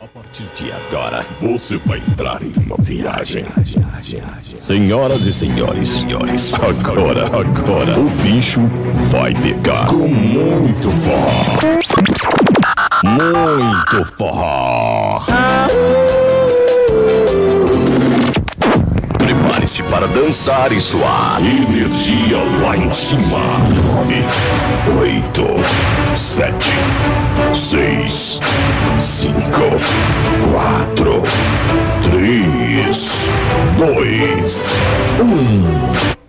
A partir de agora, você vai entrar em uma viagem. Senhoras e senhores, senhores, agora, agora, o bicho vai pegar com muito forró. Muito forró. Para dançar e suar. Energia lá em cima. Nove, oito, sete, seis, cinco, quatro, três, dois, um.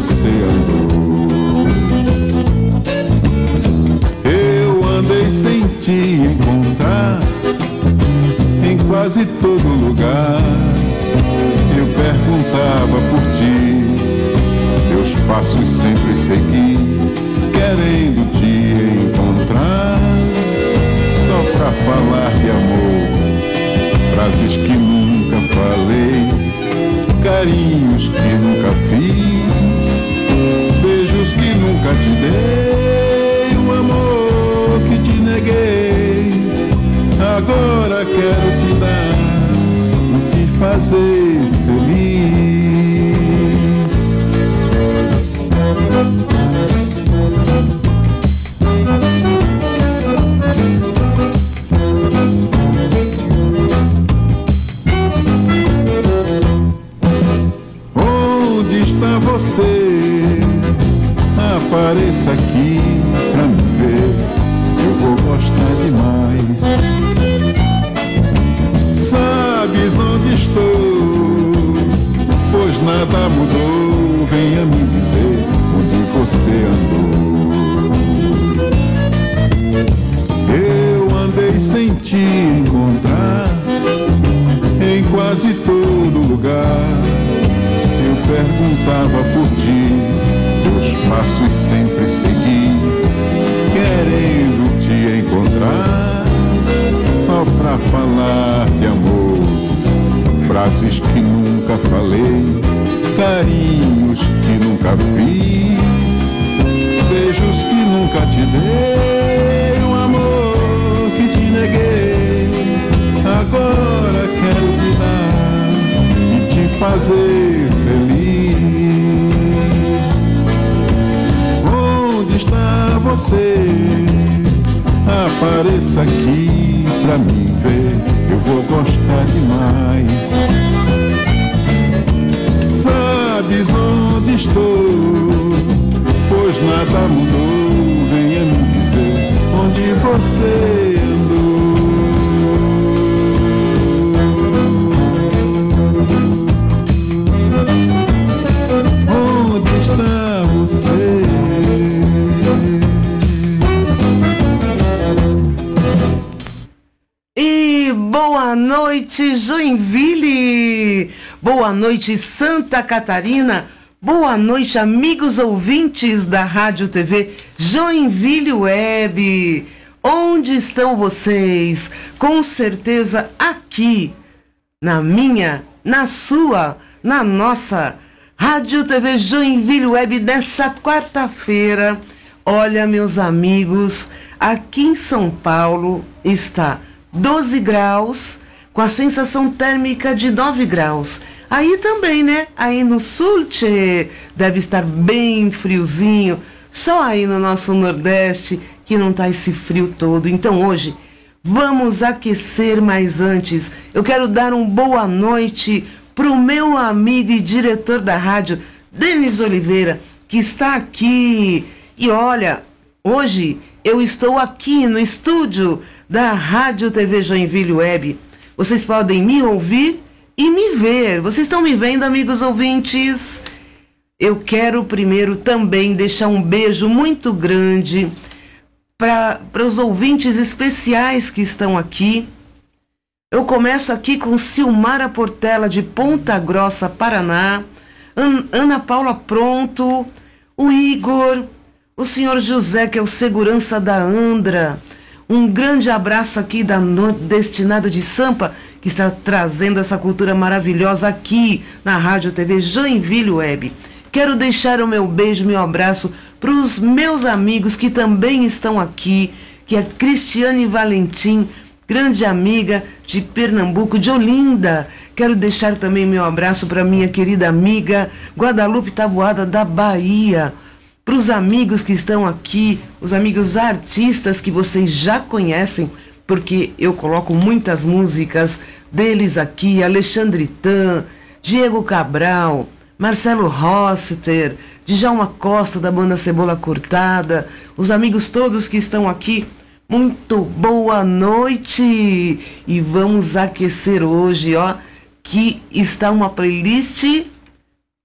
Você andou. Eu andei sem te encontrar em quase todo lugar. Eu perguntava por ti, teus passos sempre segui, querendo te encontrar, só pra falar de amor, frases que nunca falei, carinhos que nunca fiz, nunca te dei, um amor que te neguei, agora quero te dar e te fazer feliz. Apareça aqui pra me ver, eu vou gostar demais. Sabes onde estou? Pois nada mudou, venha me dizer onde você andou. Eu andei sem te encontrar em quase todo lugar. Eu perguntava por ti, teus passos sempre segui, querendo te encontrar, só pra falar de amor, frases que nunca falei, carinhos que nunca fiz, beijos que nunca te dei, um amor que te neguei, agora quero te dar e te fazer feliz. Você? Apareça aqui pra me ver, eu vou gostar demais. Sabes onde estou? Pois nada mudou, venha me dizer onde você? Noite, Joinville! Boa noite, Santa Catarina! Boa noite, amigos ouvintes da Rádio TV Joinville Web! Onde estão vocês? Com certeza aqui, na minha, na sua, na nossa Rádio TV Joinville Web dessa quarta-feira. Olha, meus amigos, aqui em São Paulo está 12 graus, com a sensação térmica de 9 graus. Aí também, né? Aí no sul, tchê, deve estar bem friozinho. Só aí no nosso Nordeste que não tá esse frio todo. Então hoje vamos aquecer, mas antes eu quero dar uma boa noite pro meu amigo e diretor da rádio, Denis Oliveira, que está aqui. E olha, hoje eu estou aqui no estúdio da Rádio TV Joinville Web. Vocês podem me ouvir e me ver. Vocês estão me vendo, amigos ouvintes? Eu quero primeiro também deixar um beijo muito grande para os ouvintes especiais que estão aqui. Eu começo aqui com Silmara Portela de Ponta Grossa, Paraná, An Ana Paula Pronto, o Igor, o senhor José, que é o segurança da Andra. Um grande abraço aqui da Destinada de Sampa, que está trazendo essa cultura maravilhosa aqui na Rádio TV Joinville Web. Quero deixar o meu beijo, meu abraço para os meus amigos que também estão aqui, que é Cristiane Valentim, grande amiga de Pernambuco, de Olinda. Quero deixar também meu abraço para minha querida amiga Guadalupe Tabuada da Bahia. Para os amigos que estão aqui, os amigos artistas que vocês já conhecem, porque eu coloco muitas músicas deles aqui, Alexandre Tan, Diego Cabral, Marcelo Rossiter, Djalma Costa da banda Cebola Cortada, os amigos todos que estão aqui, muito boa noite! E vamos aquecer hoje, ó, que está uma playlist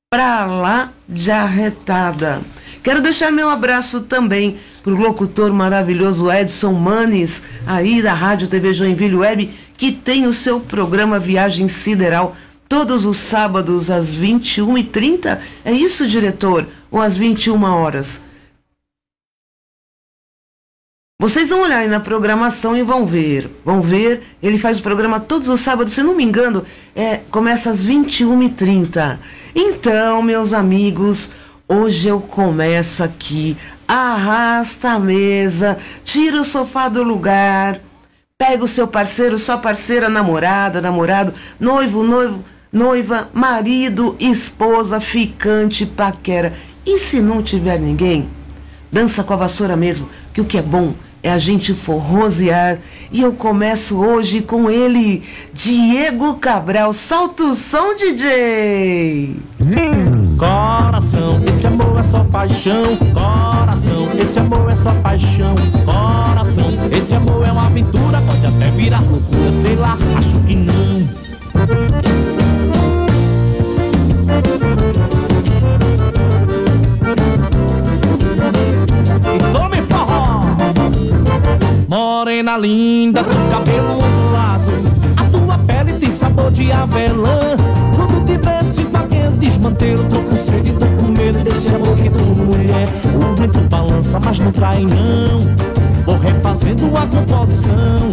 pra lá de arretada. Quero deixar meu abraço também pro locutor maravilhoso Edson Manes, aí da Rádio TV Joinville Web, que tem o seu programa Viagem Sideral todos os sábados às 21h30. É isso, diretor? Ou às 21 horas? Vocês vão olhar aí na programação e vão ver. Vão ver, ele faz o programa todos os sábados, se não me engano, é, começa às 21h30. Então, meus amigos, hoje eu começo aqui. Arrasta a mesa, tira o sofá do lugar, pega o seu parceiro, sua parceira, namorada, namorado, noivo, noivo, noiva, marido, esposa, ficante, paquera. E se não tiver ninguém? Dança com a vassoura mesmo, que o que é bom é a gente forrosear. E eu começo hoje com ele, Diego Cabral. Salta o som, DJ! Coração, esse amor é só paixão. Coração, esse amor é só paixão. Coração, esse amor é uma aventura. Pode até virar loucura, sei lá, acho que não. Morena linda, teu cabelo ondulado A tua pele tem sabor de avelã Quando te beijo desmantelo Tô com sede, tô com medo desse amor que tu mulher. O vento balança, mas não cai não. Vou refazendo a composição.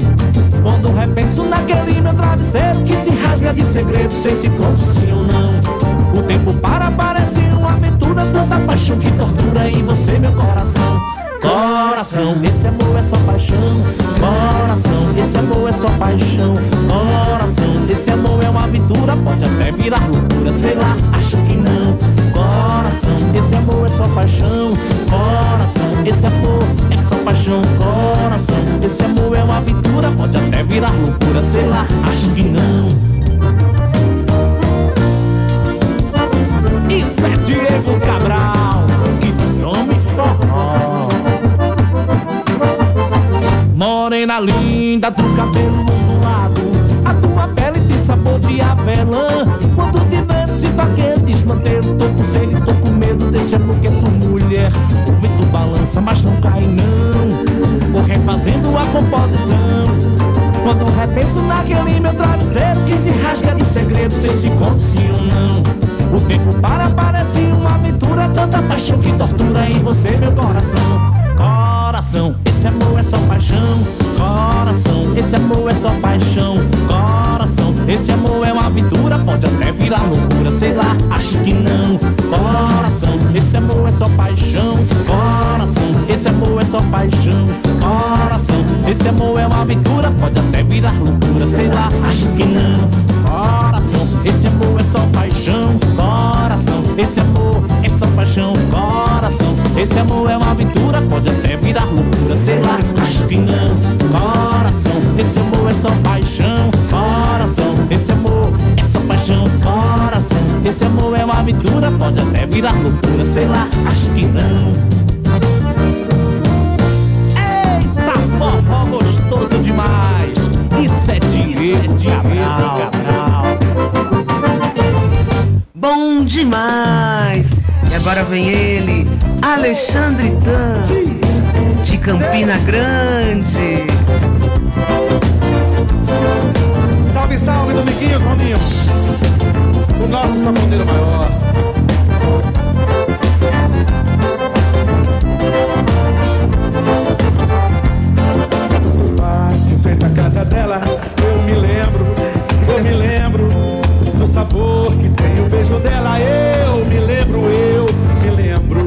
Quando repenso naquele meu travesseiro Que se rasga de segredo, sei se conto sim ou não O tempo para, parece uma aventura Tanta paixão que tortura em você meu coração Coração, esse amor é só paixão. Coração, esse amor é só paixão. Coração, esse amor é uma aventura. Pode até virar loucura, sei lá, acho que não. Coração, esse amor é só paixão. Coração, esse amor é só paixão. Coração, esse amor é uma aventura. Pode até virar loucura, sei lá, acho que não. Diego Cabral e Tome Forró. Morena linda, do cabelo ondulado A tua pele tem sabor de avelã Quando te vê, sinto aquele desmantelo Tô com sede, tô com medo desse amor que é tu mulher O vento balança, mas não cai não Vou refazendo a composição Quando repenso naquele meu travesseiro que se rasga de segredo, sei se conto sim ou não. O tempo para, parece uma aventura, tanta paixão que tortura em você, meu coração. Coração, esse amor é só paixão. Coração, esse amor é só paixão. Coração, esse amor é uma aventura, pode até virar loucura, sei lá, acho que não. Coração, esse amor é só paixão. Coração, esse amor é só paixão. Coração, esse amor é uma aventura, pode até virar loucura, sei lá, acho que não. Coração, esse amor é só paixão. Coração, esse amor é só paixão. Coração, esse amor é uma aventura, pode até virar loucura, sei lá, acho que não. Coração, esse amor é só paixão. Coração, esse amor é só paixão. Coração, esse amor é uma aventura, pode até virar loucura, sei lá, acho que não. Eita, forró gostoso demais. Isso é Diego Cabral. Bom demais! E agora vem ele, Alexandre Tan, de Campina Grande. Salve, salve, Dominguinhos, Roninho. O nosso safoneiro maior. Passe em frente à casa dela, sabor que tem o beijo dela. Eu me lembro, eu me lembro.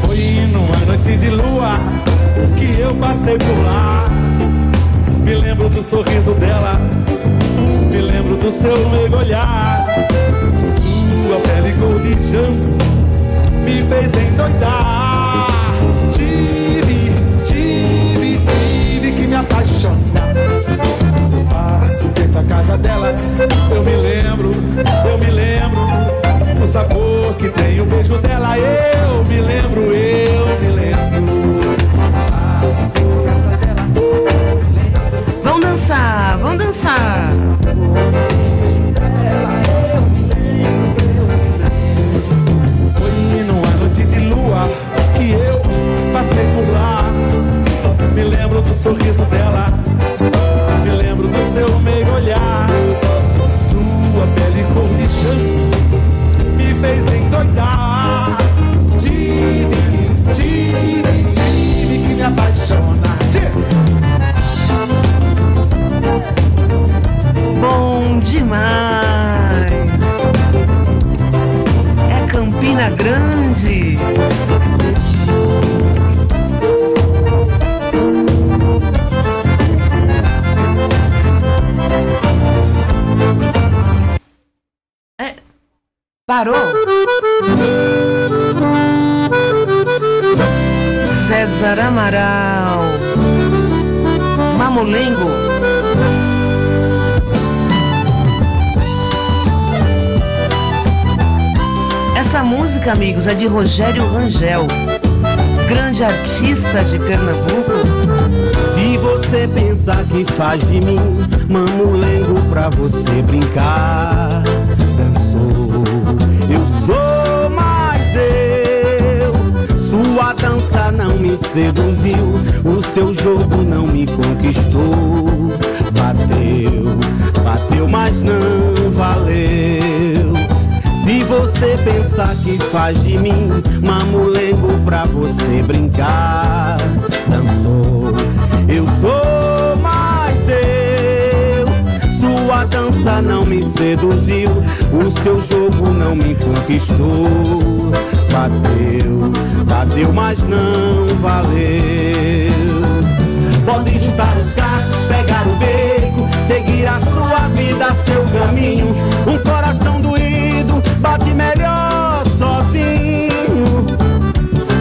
Foi numa noite de lua que eu passei por lá. Me lembro do sorriso dela, me lembro do seu mergulhar. Sua pele cor de jambo me fez endoidar. Tive, tive, tive que me apaixonar. Passo dentro da casa dela, eu me lembro, eu me lembro o sabor que tem o beijo dela. Eu me lembro, eu me lembro. Passo dentro da casa dela. Vão dançar, vão dançar. Sorriso dela, Parou? César Amaral. Mamulengo. Essa música, amigos, é de Rogério Rangel, grande artista de Pernambuco. Se você pensar que faz de mim mamulengo pra você brincar, Dança não me seduziu, o seu jogo não me conquistou. Bateu, bateu, mas não valeu. Se você pensar que faz de mim mamulengo pra você brincar, dançou. Eu sou mais eu. Sua dança não me seduziu, o seu jogo não me conquistou. Bateu, bateu, mas não valeu. Pode juntar os cacos, pegar o beco, seguir a sua vida, seu caminho. Um coração doído bate melhor sozinho.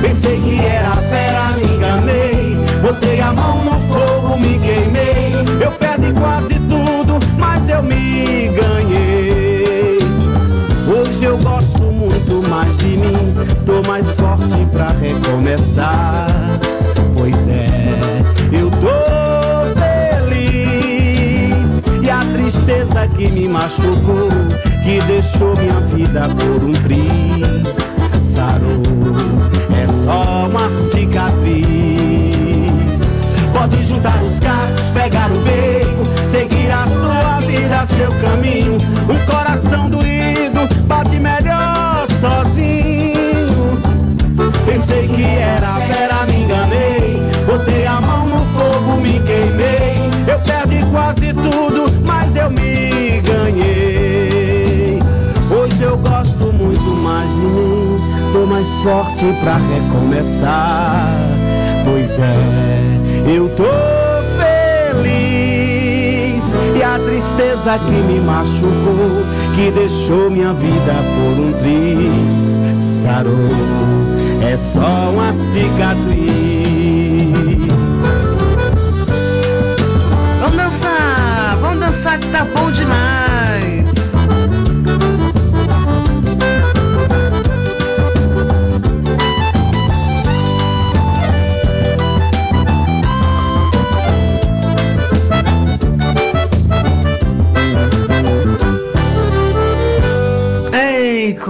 Pensei que era fera, me enganei. Botei a mão no fogo, me queimei. Eu perdi quase tudo, mas eu me ganhei. Hoje eu gosto muito mais de mim. Tô mais recomeçar. Pois é, eu tô feliz. E a tristeza que me machucou, que deixou minha vida por um triz. Sarou, é só uma cicatriz. Pode juntar os cacos, pegar o beco, seguir a sua vida, seu caminho. Um coração doído bate melhor sozinho. Tô mais forte pra recomeçar. Pois é, eu tô feliz. E a tristeza que me machucou, que deixou minha vida por um triz, sarou. É só uma cicatriz. Vamos dançar, vamos dançar que tá bom demais.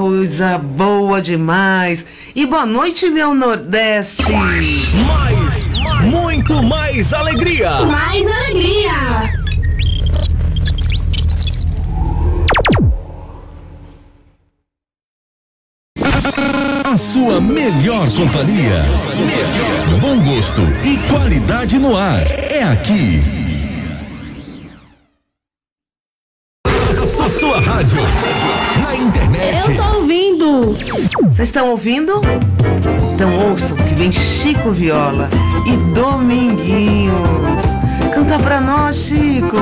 Coisa boa demais. E boa noite, meu Nordeste. Mais, muito mais alegria. Mais alegria! A sua melhor companhia. Bom gosto e qualidade no ar. É aqui. Vocês estão ouvindo? Então ouçam que vem Chico Viola e Dominguinhos. Canta pra nós, Chico.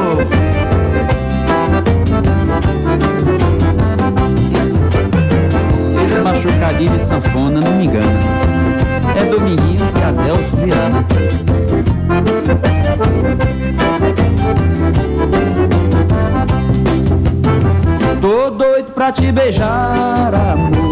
Esse machucadinho de sanfona não me engana. É Dominguinhos e Adelso Viana. Tô doido pra te beijar, amor.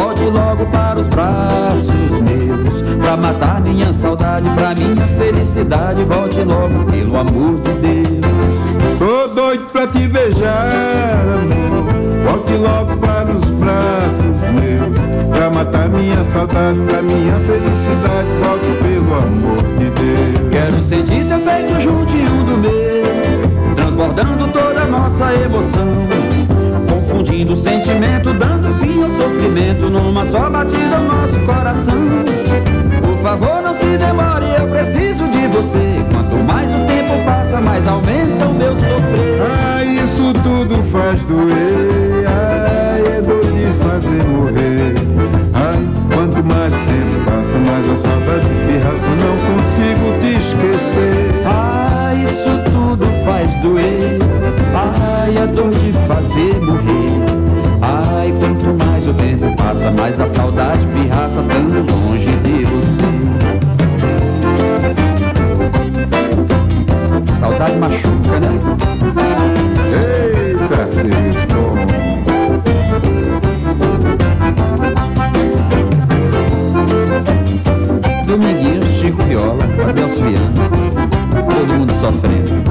Volte logo para os braços meus. Pra matar minha saudade, pra minha felicidade. Volte logo, pelo amor de Deus. Tô doido pra te beijar, amor. Volte logo para os braços meus. Pra matar minha saudade, pra minha felicidade. Volte pelo amor de Deus. Quero sentir teu peito juntinho do meu, transbordando toda a nossa emoção. Confundindo o sentimento, ao sofrimento, numa só batida ao nosso coração. Por favor, não se demore, eu preciso de você. Quanto mais o tempo passa, mais aumenta o meu sofrer. Ah, isso tudo faz doer. Ai, é dor de fazer morrer. Ai, quanto mais tempo passa, mais a saudade de razão não consigo te esquecer. Ah, isso tudo faz doer. Ai, a dor de fazer morrer. Passa, mais a saudade pirraça tão longe de você. Saudade machuca, né? Eita, seus bom. Dominguinhos, Chico Viola, Adelso Viana, todo mundo sofrendo.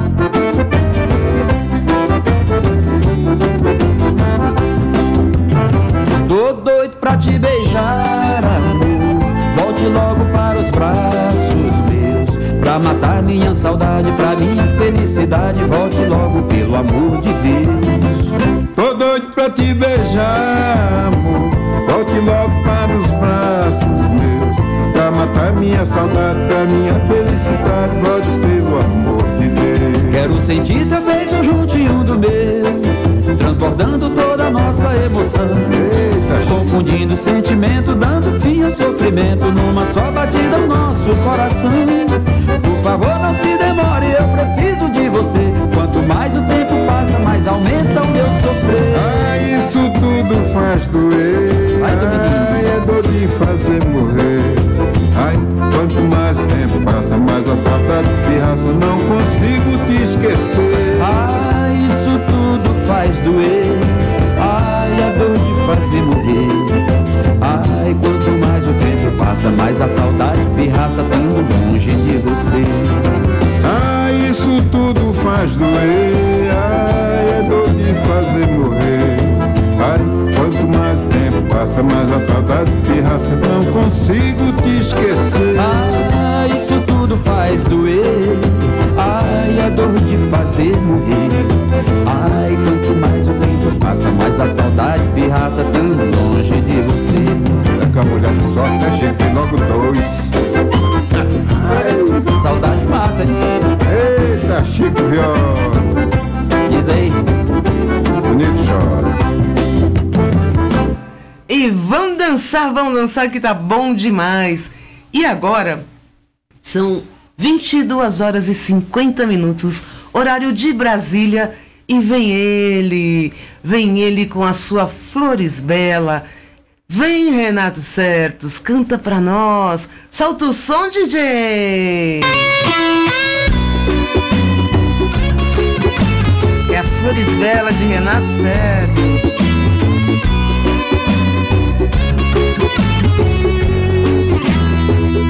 Beijar, amor. Volte logo para os braços meus. Pra matar minha saudade, pra minha felicidade. Volte logo, pelo amor de Deus. Tô doido pra te beijar, amor. Volte logo para os braços meus. Pra matar minha saudade, pra minha felicidade. Volte pelo amor de Deus. Quero sentir teu peito juntinho do meu, transbordando toda a nossa emoção. Eita, Confundindo sentimento, dando fim ao sofrimento, numa só batida o nosso coração. Por favor, não se demore, eu preciso de você. Quanto mais o tempo passa, mais aumenta o meu sofrer. Ah, isso tudo faz doer. Dominguinho. Ai, é dor de fazer morrer. Ai, quanto mais tempo passa, mais a saudade de razão não consigo te esquecer. Isso tudo faz doer. Ai, a dor de fazer morrer. Ai, quanto mais o tempo passa, mais a saudade pirraça tão longe de você. Ai, isso tudo faz doer. Ai, a dor de fazer morrer. Ai, quanto mais tempo passa, mais a saudade pirraça. Não consigo te esquecer. Hein? Eita, Chico Viola, Diz aí. bonito chora. E vamos dançar, vamos dançar que tá bom demais. E agora são 22 horas e 50 minutos, horário de Brasília, e vem ele, vem ele com a sua Flores Bela. Vem Renato Certos, canta pra nós. Solta o som, DJ. É a Flores Bela de Renato Certos.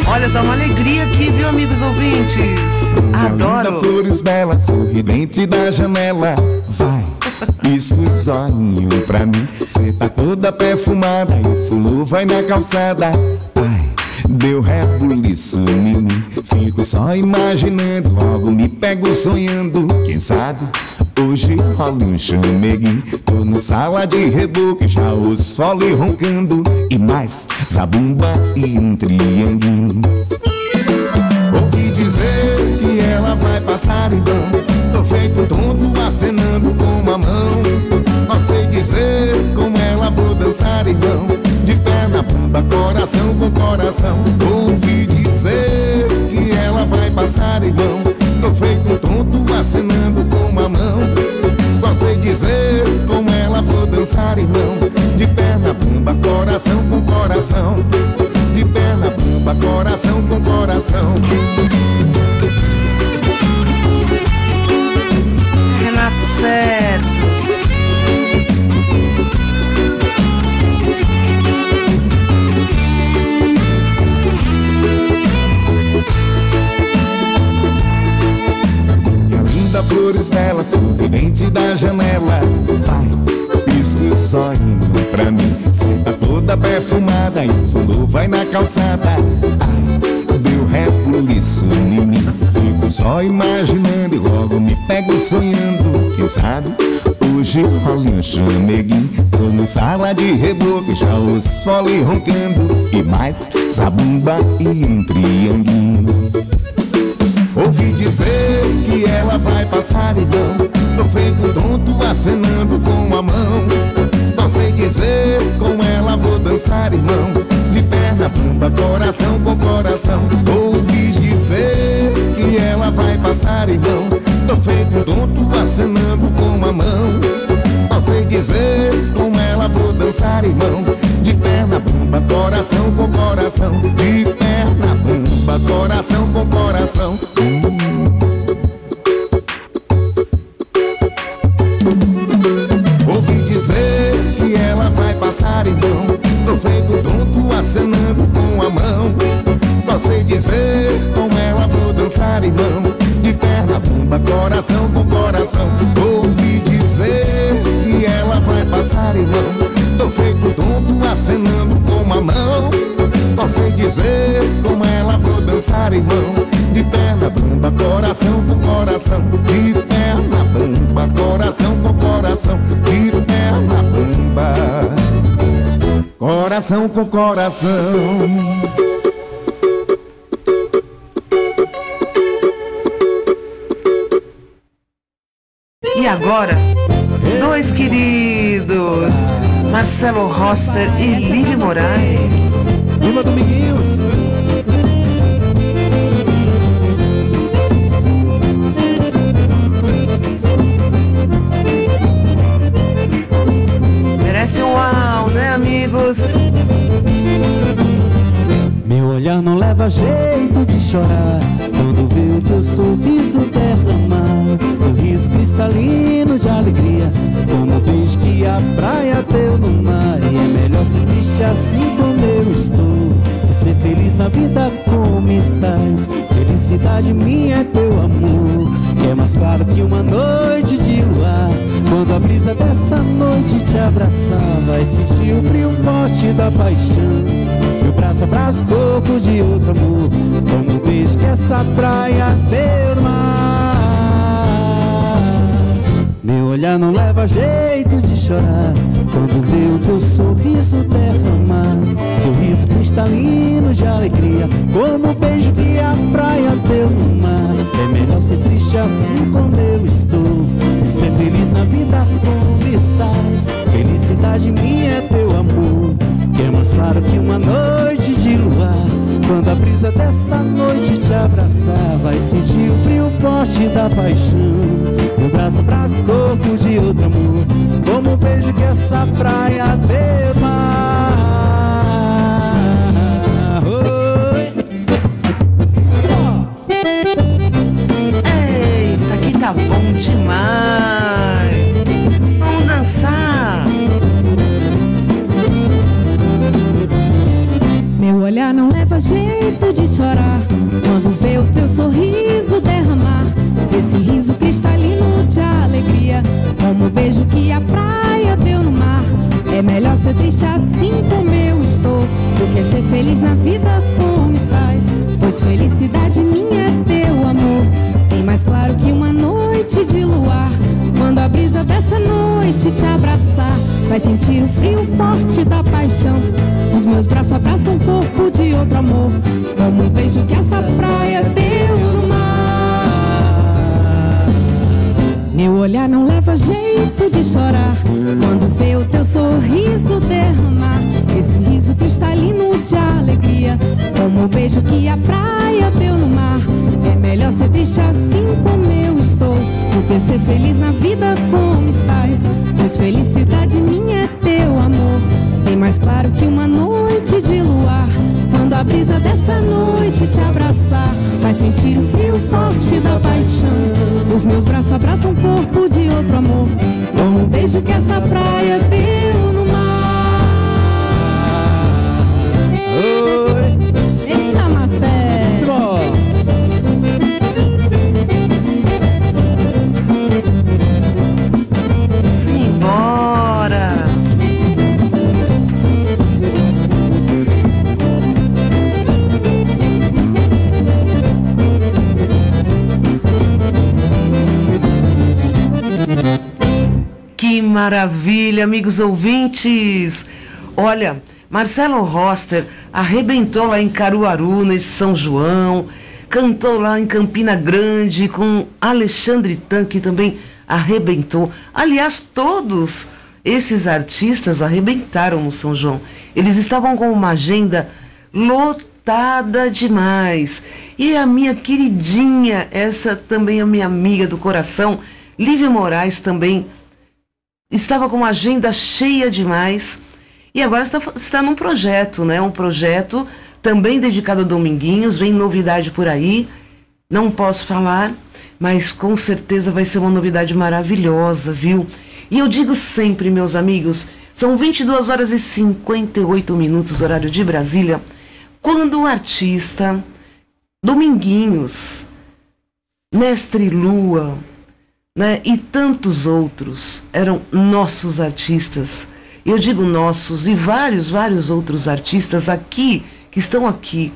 Olha, tá uma alegria aqui, viu, amigos ouvintes? Adoro. flores belas, sorridente da janela. Vai, pisca os pra mim. Cê tá toda perfumada e fulô vai na calçada. Ai, deu rebuliço em mim. Fico só imaginando, logo me pego sonhando. Quem sabe hoje rola um chameguinho. Tô no sala de reboque, já ouço fole roncando. E mais, zabumba e um trianguinho. Ouvi dizer que ela vai passar então Tô feito tonto acenando com a mão. Só sei dizer como ela vou dançar então De perna, bunda, coração com coração. Ouvi dizer que ela vai passar então Tô feito tonto acenando com a mão. Só sei dizer como ela vou dançar então De perna, bunda, coração com coração. De perna, bumba, coração com coração. Certos. Minha linda flores belas, sorridente da janela. Vai, pisca os olhinhos pra mim. Senta toda perfumada e fulô vai na calçada. Ai, deu rebuliço em mim. Fico só imaginando e logo me pego sonhando. Quem sabe hoje rola um chameguinho. Tô no sala de reboque, já ouço fole roncando. E mais, zabumba e um trianguinho. Ouvi dizer que ela vai passar então Tô feito tonto acenando com a mão Só sei dizer com ela vou dançar irmão De perna, bamba, coração com coração Ouvi dizer ela vai passar então. Tô feito tonto acenando com a mão. Só sei dizer com ela vou dançar irmão. De perna, bamba, coração com coração. De perna, bamba, coração com coração. Ouvi sei dizer. Como ela vou dançar irmão De perna, bumba, coração com coração. Ouvi dizer que ela vai passar irmão Tô feito tonto acenando com a mão. Só sei dizer como ela vou dançar irmão De perna, bumba, coração com coração. De perna, bumba, coração com coração. De perna, bumba Coração com coração E agora, dois queridos, Marcelo Roster e Lívia Moraes. Viva Dominguinhos! Merece um uau, né, amigos? Meu olhar não leva jeito de chorar O teu sorriso derramar Um riso cristalino de alegria. Como o beijo que a praia deu no mar E é melhor ser triste assim como eu estou Que ser feliz na vida como estás. Felicidade minha é teu amor Que é mais claro que uma noite de luar. Quando a brisa dessa noite te abraçar, vai sentir o frio forte da paixão. Meu braço abraça corpo de outro amor, como beijo que essa praia no mar. Meu olhar não leva jeito de chorar quando vê o teu sorriso derramar. Teu riso cristalino de alegria, como o beijo que a praia deu no mar. É melhor ser triste assim como eu estou e ser feliz na vida como estás. Felicidade minha é teu amor, que é mais claro que uma noite de luar. Quando a brisa dessa noite te abraçar, vai sentir o frio forte da paixão. Meu braço abraça o corpo de outro amor, como o beijo que essa praia. Oi. Eita, que tá bom demais! Jeito de chorar quando vê o teu sorriso derramar. Esse riso cristalino de alegria, como o beijo que a praia deu no mar. É melhor ser triste assim como eu estou, do que ser feliz na vida como estás. Pois felicidade minha é teu amor, bem mais claro que uma noite de luar. Quando a brisa dessa noite te abraçar, vai sentir o frio forte da paixão. Os meus braços abraçam o corpo de outro amor, como um beijo que essa praia deu no mar. Meu olhar não leva jeito de chorar quando vê o teu sorriso derramar. Esse riso cristalino de alegria, como o beijo que a praia deu no mar. Melhor ser triste assim como eu estou, do que ser feliz na vida como estás. Pois felicidade minha é teu amor, bem mais claro que uma noite de luar. Quando a brisa dessa noite te abraçar, vai sentir o frio forte da paixão. Os meus braços abraçam o corpo de outro amor, como um beijo que essa praia deu maravilha, amigos ouvintes! Olha, Marcelo Roster arrebentou lá em Caruaru, nesse São João, cantou lá em Campina Grande com Alexandre Tan, que também arrebentou. Aliás, todos esses artistas arrebentaram no São João. Eles estavam com uma agenda lotada demais. E a minha queridinha, essa também é minha amiga do coração, Lívia Moraes também estava com uma agenda cheia demais e agora está, está num projeto, né? Um projeto também dedicado a Dominguinhos, vem novidade por aí. Não posso falar, mas com certeza vai ser uma novidade maravilhosa, viu? E eu digo sempre, meus amigos, são 22 horas e 58 minutos, horário de Brasília, quando o artista Dominguinhos, Mestre Lua, né, e tantos outros eram nossos artistas. Eu digo nossos e vários, vários outros artistas aqui que estão aqui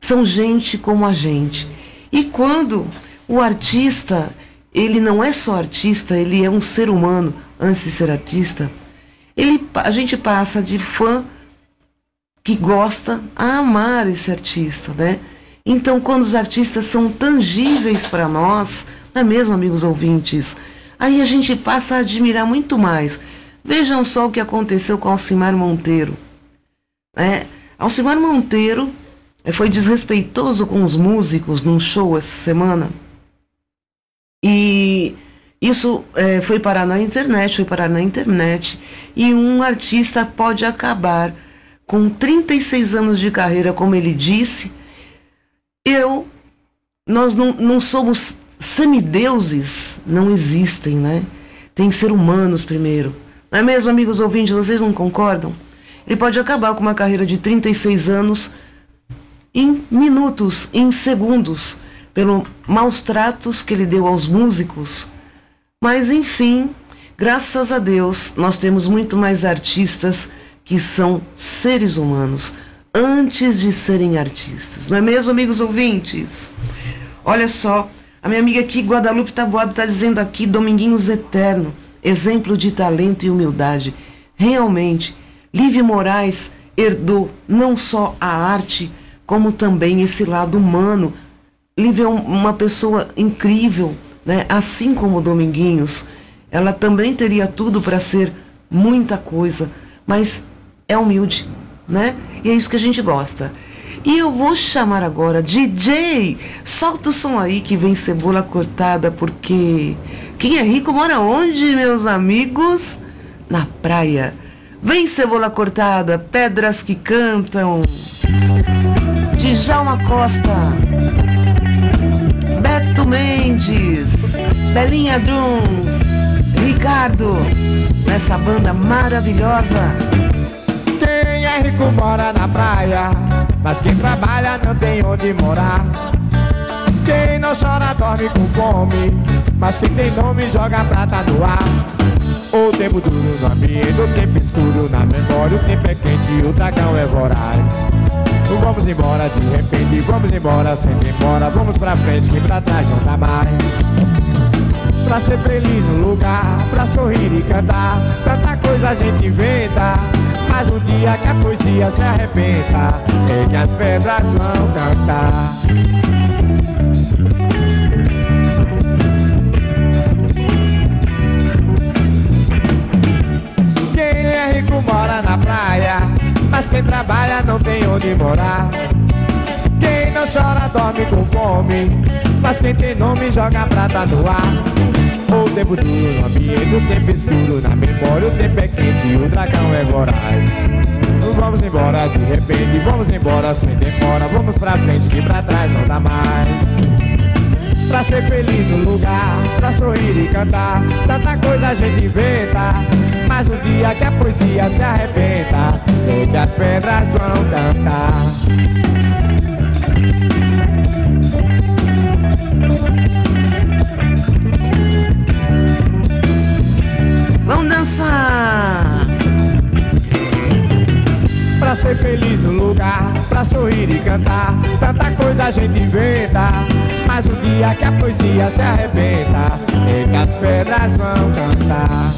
são gente como a gente. E quando o artista, ele não é só artista, ele é um ser humano antes de ser artista, ele, a gente passa de fã que gosta a amar esse artista, né? Então, quando os artistas são tangíveis para nós, não é mesmo, amigos ouvintes? Aí a gente passa a admirar muito mais. Vejam só o que aconteceu com Alcimar Monteiro. É, Alcimar Monteiro eh, foi desrespeitoso com os músicos num show essa semana. E isso eh, foi parar na internet, foi parar na internet. E um artista pode acabar com 36 anos de carreira, como ele disse. Eu, nós não, não somos semideuses, não existem, né? Tem que ser humanos primeiro. Não é mesmo, amigos ouvintes? Vocês não concordam? Ele pode acabar com uma carreira de 36 anos em minutos, em segundos, pelo maus tratos que ele deu aos músicos. Mas, enfim, Graças a Deus, nós temos muito mais artistas que são seres humanos antes de serem artistas. Não é mesmo, amigos ouvintes? Olha só, a minha amiga aqui, Guadalupe Taboada, está dizendo aqui, Dominguinhos Eterno, exemplo de talento e humildade. Realmente, Lívia Moraes herdou não só a arte, como também esse lado humano. Lívia é um- uma pessoa incrível, né? assim como Dominguinhos. Ela também teria tudo para ser muita coisa, mas é humilde, né? E é isso que a gente gosta. E eu vou chamar agora DJ. Solta o som aí que vem cebola cortada, porque quem é rico mora onde, meus amigos? Na praia. Vem cebola cortada, pedras que cantam. Djalma Costa. Beto Mendes. Belinha Drums. Ricardo. Nessa banda maravilhosa. Quem é rico mora na praia, mas quem trabalha não tem onde morar. Quem não chora dorme com fome, mas quem tem nome joga prata no ar. O tempo duro no ambiente, o tempo escuro na memória, o tempo é quente e o dragão é voraz. Vamos embora de repente, vamos embora sem demora, vamos pra frente que pra trás não dá mais. Pra ser feliz no lugar, pra sorrir e cantar Tanta coisa a gente inventa. Mas um dia que a poesia se arrebenta É que as pedras vão cantar. Quem é rico mora na praia Mas quem trabalha não tem onde morar. Quem não chora dorme com fome Mas quem tem nome joga prata no ar O tempo duro no ambiente, o tempo escuro na memória O tempo é quente e o dragão é voraz. Vamos embora de repente, vamos embora sem demora Vamos pra frente que pra trás não dá mais. Pra ser feliz no lugar, pra sorrir e cantar Tanta coisa a gente inventa Mas o dia que a poesia se arrebenta que as pedras vão cantar Vamos dançar! Pra ser feliz no lugar, pra sorrir e cantar Tanta coisa a gente inventa Mas o dia que a poesia se arrebenta É que as pedras vão cantar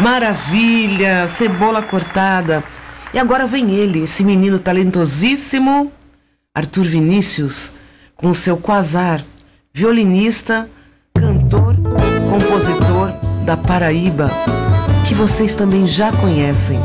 Maravilha! Cebola cortada. E agora vem ele, esse menino talentosíssimo, Arthur Vinícius, com seu quasar, violinista, cantor, compositor da Paraíba, que vocês também já conhecem.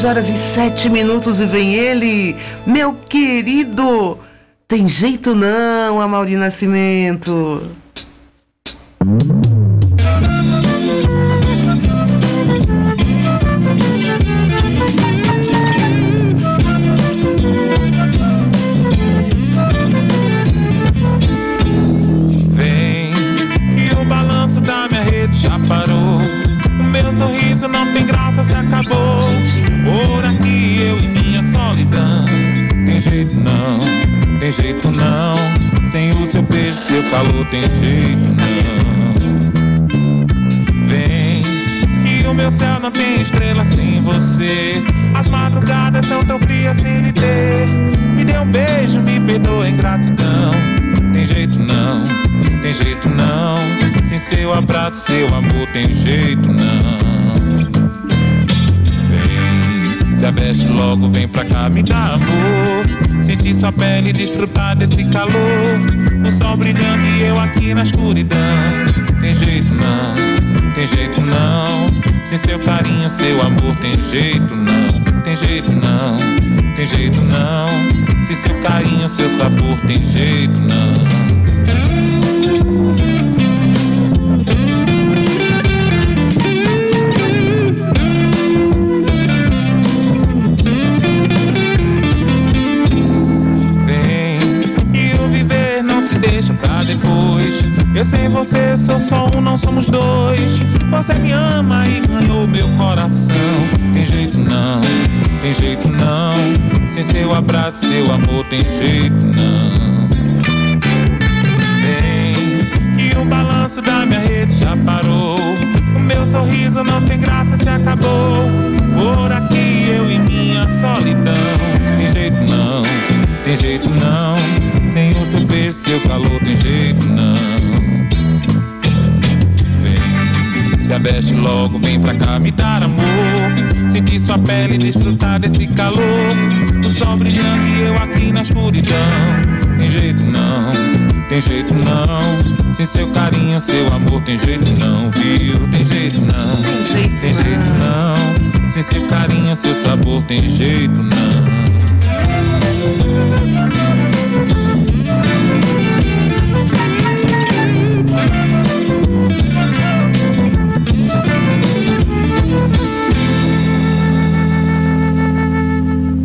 23 horas e 7 minutos e vem ele, meu querido. Tem jeito não, Amauri Nascimento. Seu calor, tem jeito não. Vem, que o meu céu não tem estrela sem você. As madrugadas são tão frias sem lhe ter. Me dê um beijo, me perdoa a ingratidão. Tem jeito não, tem jeito não. Sem seu abraço, seu amor, tem jeito não. Vem, se aveste logo, vem pra cá me dar amor. Sentir sua pele, desfrutar desse calor. O sol brilhando e eu aqui na escuridão. Tem jeito não, tem jeito não. Sem seu carinho, seu amor, tem jeito não. Tem jeito não, tem jeito não. Sem seu carinho, seu sabor, tem jeito não. Você sou só um, não somos dois. Você me ama e ganhou meu coração. Tem jeito não, tem jeito não. Sem seu abraço, seu amor, tem jeito não. Vem, que o balanço da minha rede já parou. O meu sorriso não tem graça, se acabou. Por aqui eu e minha solidão. Tem jeito não, tem jeito não. Sem o seu beijo, seu calor, tem jeito não. Se abeste logo, vem pra cá me dar amor. Sentir sua pele, desfrutar desse calor. O sol brilhando e eu aqui na escuridão. Tem jeito não, tem jeito não. Sem seu carinho, seu amor, tem jeito não, viu? Tem jeito não, tem jeito não. Sem seu carinho, seu sabor, tem jeito não.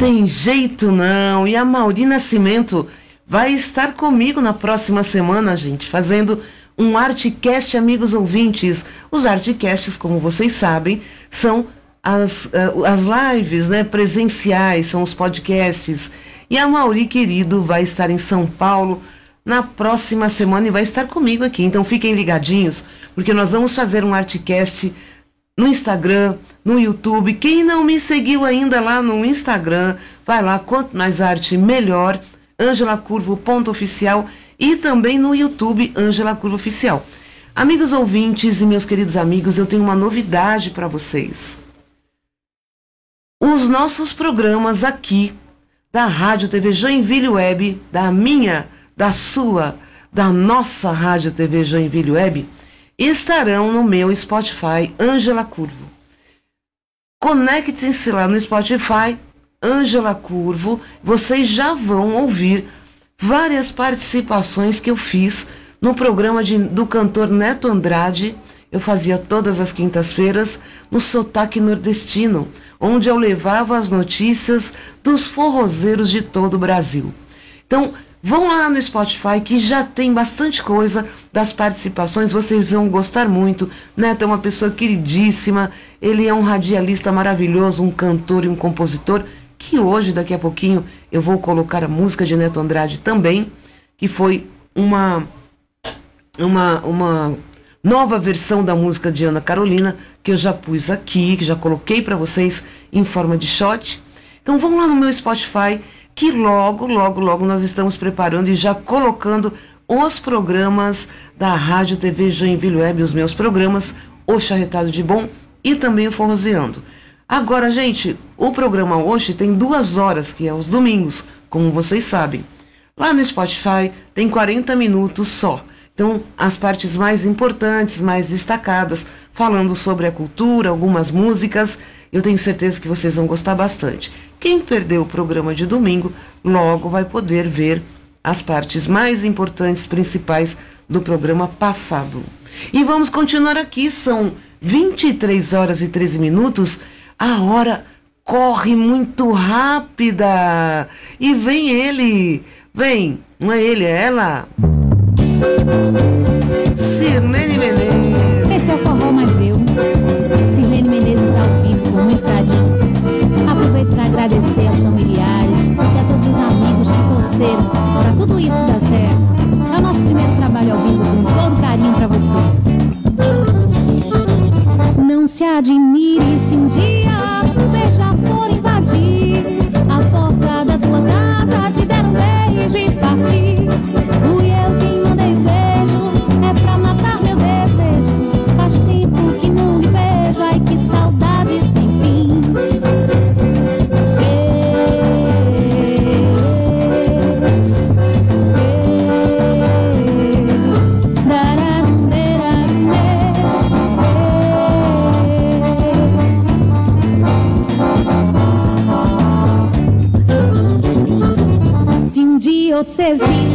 Tem jeito não. E a Mauri Nascimento vai estar comigo na próxima semana, gente, fazendo um Artcast, amigos ouvintes. Os Artcasts, como vocês sabem, são as, uh, as lives né, presenciais, são os podcasts. E a Mauri, querido, vai estar em São Paulo na próxima semana e vai estar comigo aqui. Então fiquem ligadinhos, porque nós vamos fazer um Artcast no Instagram, no YouTube. Quem não me seguiu ainda lá no Instagram, vai lá, quanto mais arte, melhor. Ângela Curvo, ponto oficial. E também no YouTube, Ângela Curvo Oficial. Amigos ouvintes e meus queridos amigos, eu tenho uma novidade para vocês. Os nossos programas aqui da Rádio TV Joinville Web, da minha, da sua, da nossa Rádio TV Joinville Web, estarão no meu Spotify, Ângela Curvo. Conectem-se lá no Spotify, Ângela Curvo. Vocês já vão ouvir várias participações que eu fiz no programa de, do cantor Neto Andrade. Eu fazia todas as quintas-feiras no Sotaque Nordestino, onde eu levava as notícias dos forrozeiros de todo o Brasil. Então, Vão lá no Spotify que já tem bastante coisa das participações, vocês vão gostar muito. Neto é uma pessoa queridíssima, ele é um radialista maravilhoso, um cantor e um compositor, que hoje, daqui a pouquinho, eu vou colocar a música de Neto Andrade também, que foi uma, uma, uma nova versão da música de Ana Carolina, que eu já pus aqui, que já coloquei para vocês em forma de shot. Então vão lá no meu Spotify que logo, logo, logo nós estamos preparando e já colocando os programas da Rádio TV Joinville Web, os meus programas, O Charretado de Bom e também o Forrozeando. Agora, gente, o programa hoje tem duas horas, que é os domingos, como vocês sabem. Lá no Spotify tem 40 minutos só. Então, as partes mais importantes, mais destacadas, falando sobre a cultura, algumas músicas eu tenho certeza que vocês vão gostar bastante. Quem perdeu o programa de domingo, logo vai poder ver as partes mais importantes, principais do programa passado. E vamos continuar aqui, são 23 horas e 13 minutos. A hora corre muito rápida. E vem ele, vem, não é ele, é ela. Sirlene Menezes. tudo isso dá certo. É o nosso primeiro trabalho ao vivo com todo carinho para você. Não se admire se um dia diocesinha.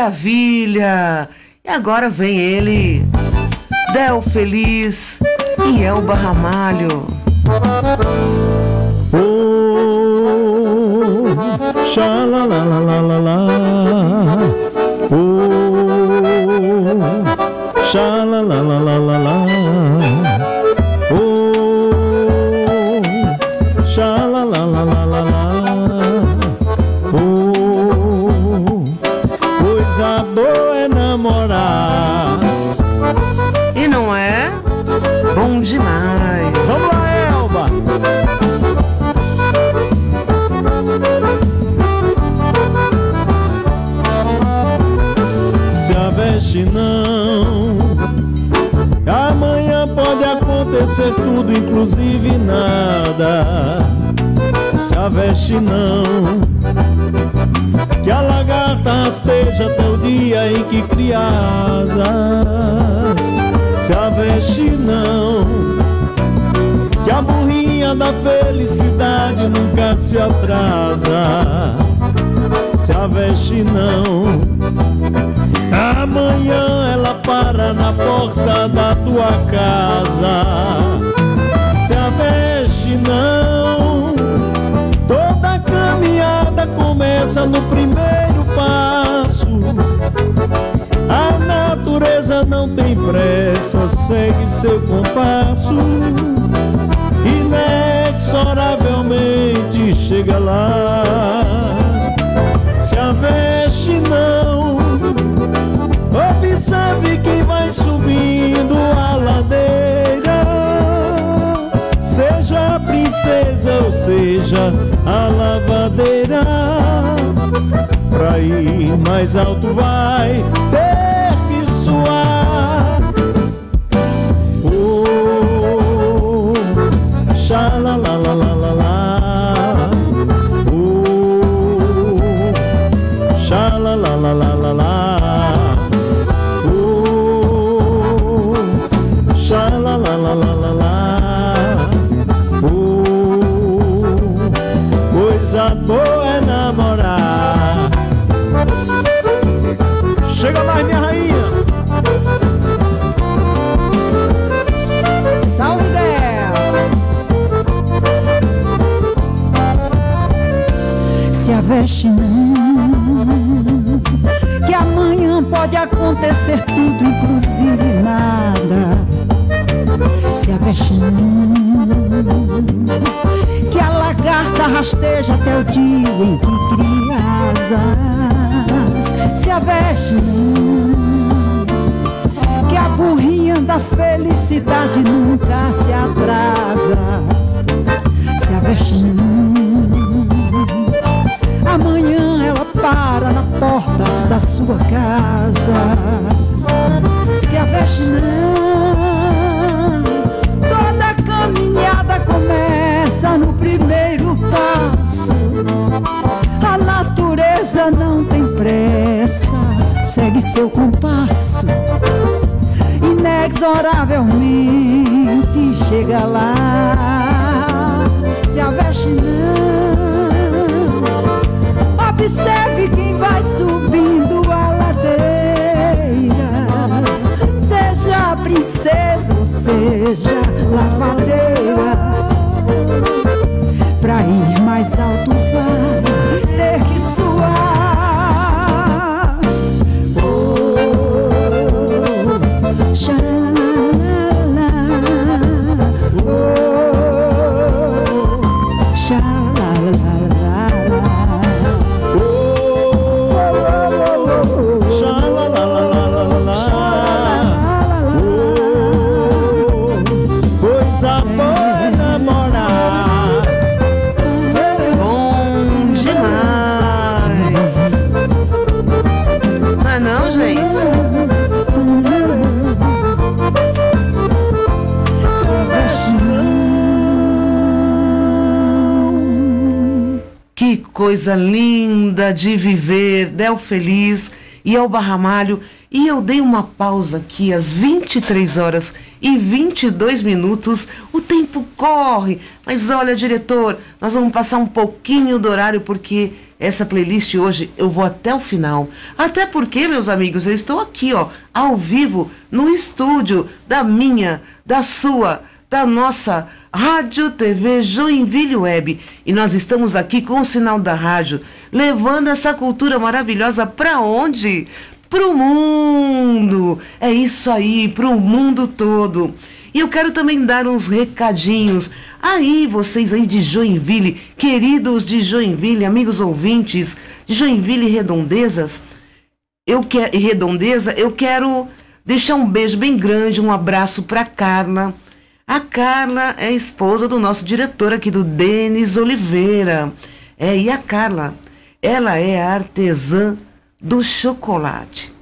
maravilha! E agora vem ele, Del Feliz e é Elba Ramalho. Oh, xalalalala, oh, xalalalala. Tudo, inclusive nada. Se aveste não Que a lagarta rasteja até o dia em que cria asas. Se aveste não Que a burrinha da felicidade nunca se atrasa. Se aveste não Amanhã ela para na porta da tua casa. Aveste não, toda caminhada começa no primeiro passo. A natureza não tem pressa, segue seu compasso. Inexoravelmente chega lá. Se aveste não. Observe quem vai subindo a ladeira. Ou seja a lavadeira. Pra ir mais alto vai Aveste não. Que amanhã pode acontecer tudo, inclusive nada. Se aveste não. Que a lagarta rasteja até o dia em que cria asas. Se aveste não. Que a burrinha da felicidade nunca se atrasa. Se aveste não Amanhã ela para na porta da sua casa. Se aveste não, toda caminhada começa no primeiro passo. A natureza não tem pressa, segue seu compasso. Inexoravelmente chega lá. Se aveste não. Seja lavadeira. Pra ir mais alto vai ter que suar. Oh, coisa linda de viver, Del Feliz e Elba Ramalho. E eu dei uma pausa aqui às 23 horas e 22 minutos. O tempo corre. Mas olha, diretor, nós vamos passar um pouquinho do horário porque essa playlist hoje eu vou até o final. Até porque, meus amigos, eu estou aqui, ó, ao vivo, no estúdio da minha, da sua, da nossa Rádio TV Joinville Web. E nós estamos aqui com o sinal da rádio, levando essa cultura maravilhosa para onde? Pro mundo! É isso aí, pro mundo todo. E eu quero também dar uns recadinhos. Aí, vocês aí de Joinville, queridos de Joinville, amigos ouvintes de Joinville e Redondezas, eu quero Redondeza, eu quero deixar um beijo bem grande, um abraço para Carla. A Carla é esposa do nosso diretor aqui do Denis Oliveira. É, e a Carla, ela é a artesã do chocolate.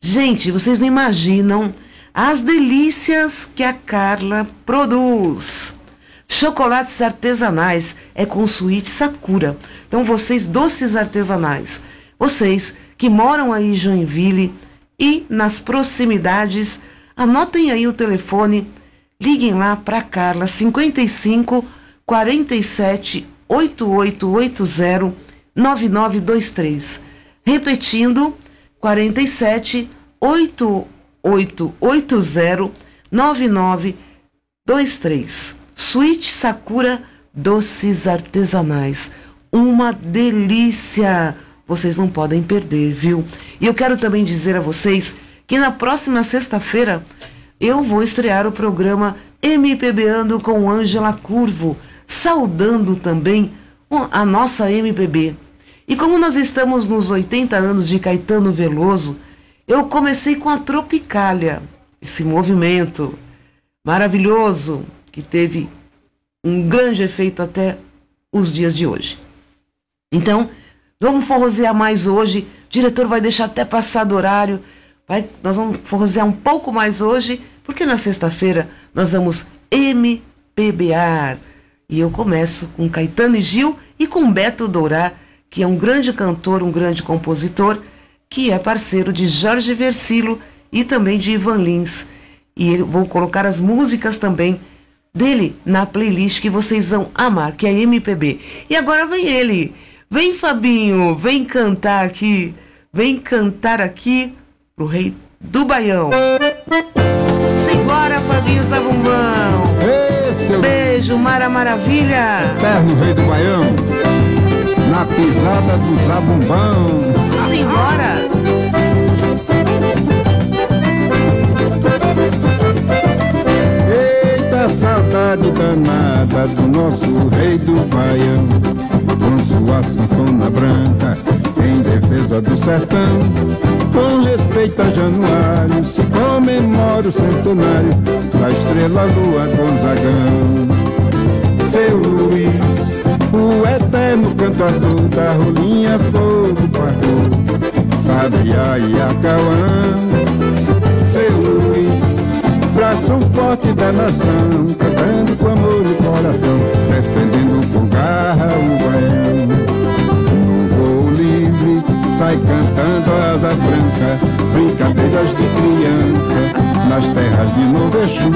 Gente, vocês não imaginam as delícias que a Carla produz. Chocolates artesanais é com suíte Sakura. Então vocês doces artesanais, vocês que moram aí em Joinville e nas proximidades, anotem aí o telefone, liguem lá para Carla 55 47 8880 9923. Repetindo, 47 8880 9923. Suíte Sakura Doces Artesanais. Uma delícia! Vocês não podem perder, viu? E eu quero também dizer a vocês que na próxima sexta-feira eu vou estrear o programa MPBando com Ângela Curvo, saudando também a nossa MPB. E como nós estamos nos 80 anos de Caetano Veloso, eu comecei com a Tropicália, esse movimento maravilhoso que teve um grande efeito até os dias de hoje. Então, vamos forrosear mais hoje. O diretor vai deixar até passar do horário. Vai, nós vamos forrosear um pouco mais hoje, porque na sexta-feira nós vamos MPBar. E eu começo com Caetano e Gil e com Beto Dourá, que é um grande cantor, um grande compositor, que é parceiro de Jorge Versilo e também de Ivan Lins. E eu vou colocar as músicas também dele na playlist que vocês vão amar, que é MPB. E agora vem ele. Vem, Fabinho, vem cantar aqui. Vem cantar aqui pro rei do Baião. Simbora, Fabinho Zabumbão. Esse Beijo, Mara Maravilha. Eterno rei do Baião, na pisada do Zabumbão. Simbora. Eita saudade danada do nosso rei do Baião, com sua sanfona branca em defesa do sertão. Com respeito a Januário, se comemora o centenário da estrela Lua Gonzagão. Seu Luiz, o eterno cantador da rolinha fogo pagou, Sabiá e Acauã. Seu Luiz, braço forte da nação, cantando com amor no coração, defendendo com garra o baião. No voo livre, sai cantando asa branca, brincadeiras de criança, nas terras de Novo Exu.